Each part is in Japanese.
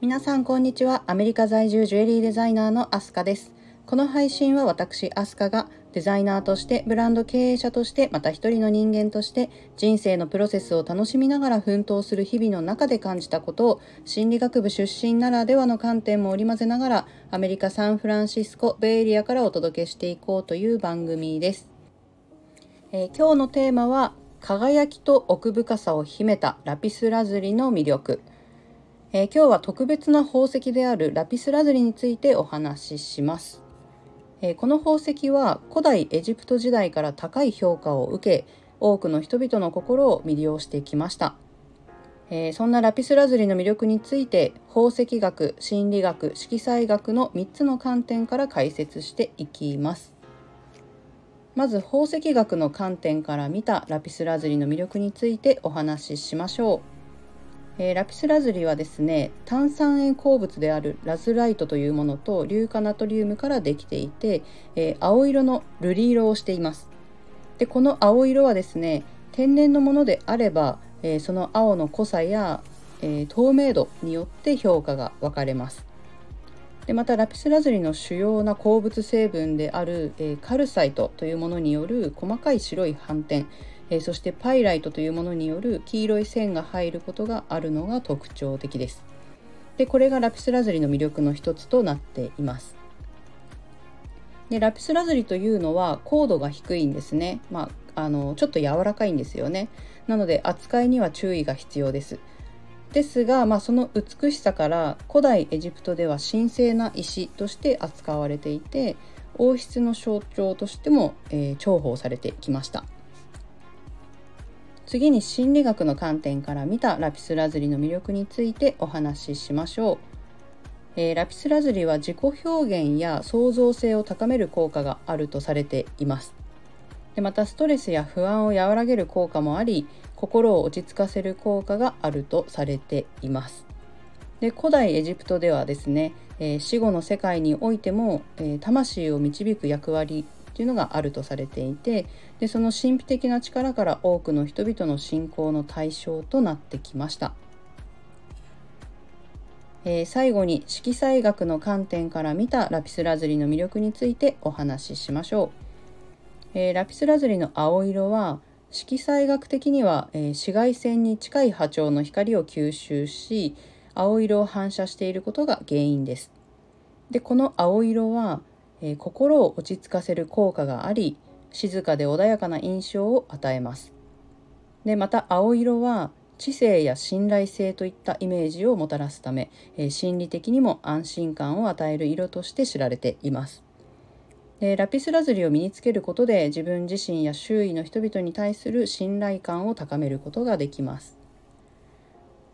皆さんこんにちは。アメリカ在住ジュエリーデザイナーのアスカです。この配信は私アスカがデザイナーとしてブランド経営者としてまた一人の人間として人生のプロセスを楽しみながら奮闘する日々の中で感じたことを心理学部出身ならではの観点も織り交ぜながらアメリカ・サンフランシスコベイエリアからお届けしていこうという番組です、えー、今日のテーマは輝きと奥深さを秘めたラピスラズリの魅力。えー、今日は特別な宝石であるラピスラズリについてお話しします、えー、この宝石は古代エジプト時代から高い評価を受け多くの人々の心を魅了してきました、えー、そんなラピスラズリの魅力について宝石学心理学色彩学の3つの観点から解説していきます。まず宝石学の観点から見たラピスラズリの魅力についてお話ししましょう。えー、ラピスラズリはですね炭酸塩鉱物であるラズライトというものと硫化ナトリウムからできていて、えー、青色の瑠璃色をしています。でこの青色はですね天然のものであれば、えー、その青の濃さや、え透明度によって評価が分かれます。でまたラピスラズリの主要な鉱物成分である、えカルサイトというものによる細かい白い斑点えそしてパイライトというものによる黄色い線が入ることがあるのが特徴的です。でこれがラピスラズリの魅力の一つとなっています。でラピスラズリというのは高度が低いんですね。まあ、あのちょっと柔らかいんですよね。なので扱いには注意が必要です。ですが、まあ、その美しさから古代エジプトでは神聖な石として扱われていて王室の象徴としても、えー、重宝されてきました。次に心理学の観点から見たラピスラズリの魅力についてお話ししましょう。えー、ラピスラズリは自己表現や創造性を高める効果があるとされています。でまたストレスや不安を和らげる効果もあり心を落ち着かせる効果があるとされています。で古代エジプトではですね、えー、死後の世界においても、えー、魂を導く役割というのがあるとされていてでその神秘的な力から多くの人々の信仰の対象となってきました。えー、最後に色彩学の観点から見たラピスラズリの魅力についてお話ししましょう。えー、ラピスラズリの青色は色彩学的には、えー、紫外線に近い波長の光を吸収し青色を反射していることが原因です。でこの青色はえー、心を落ち着かせる効果があり静かで穏やかな印象を与えます。でまた青色は知性や信頼性といったイメージをもたらすため、えー、心理的にも安心感を与える色として知られています。でラピスラズリを身につけることで自分自身や周囲の人々に対する信頼感を高めることができます。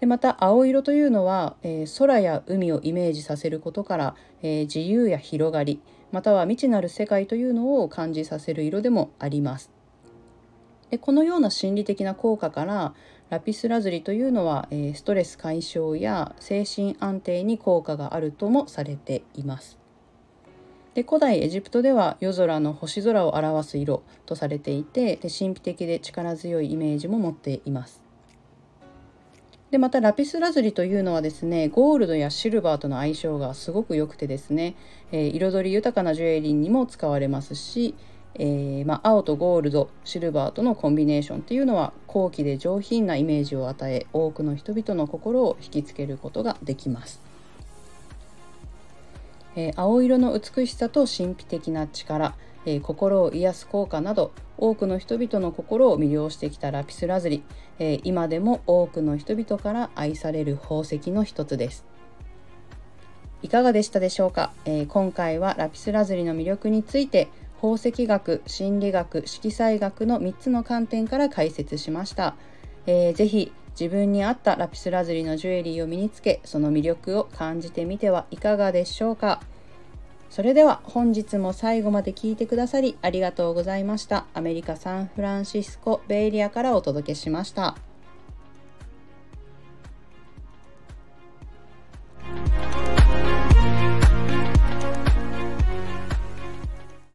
でまた青色というのは、えー、空や海をイメージさせることから、えー、自由や広がりまたは未知なる世界というのを感じさせる色でもあります。でこのような心理的な効果からラピスラズリというのは、えー、ストレス解消や精神安定に効果があるともされています。で古代エジプトでは夜空の星空を表す色とされていてで神秘的で力強いイメージも持っています。でまたラピスラズリというのはですねゴールドやシルバーとの相性がすごく良くてですね、えー、彩り豊かなジュエリーにも使われますし、えー、まあ、青とゴールドシルバーとのコンビネーションっていうのは高貴で上品なイメージを与え多くの人々の心を引きつけることができます。えー、青色の美しさと神秘的な力えー、心を癒す効果など多くの人々の心を魅了してきたラピスラズリ、えー、今でも多くの人々から愛される宝石の一つです。いかがでしたでしょうか、え、今回はラピスラズリの魅力について宝石学心理学色彩学の3つの観点から解説しました、えー、ぜひ自分に合ったラピスラズリのジュエリーを身につけその魅力を感じてみてはいかがでしょうかそれでは本日も最後まで聞いてくださりありがとうございました。アメリカ・サンフランシスコ・ベイリアからお届けしました。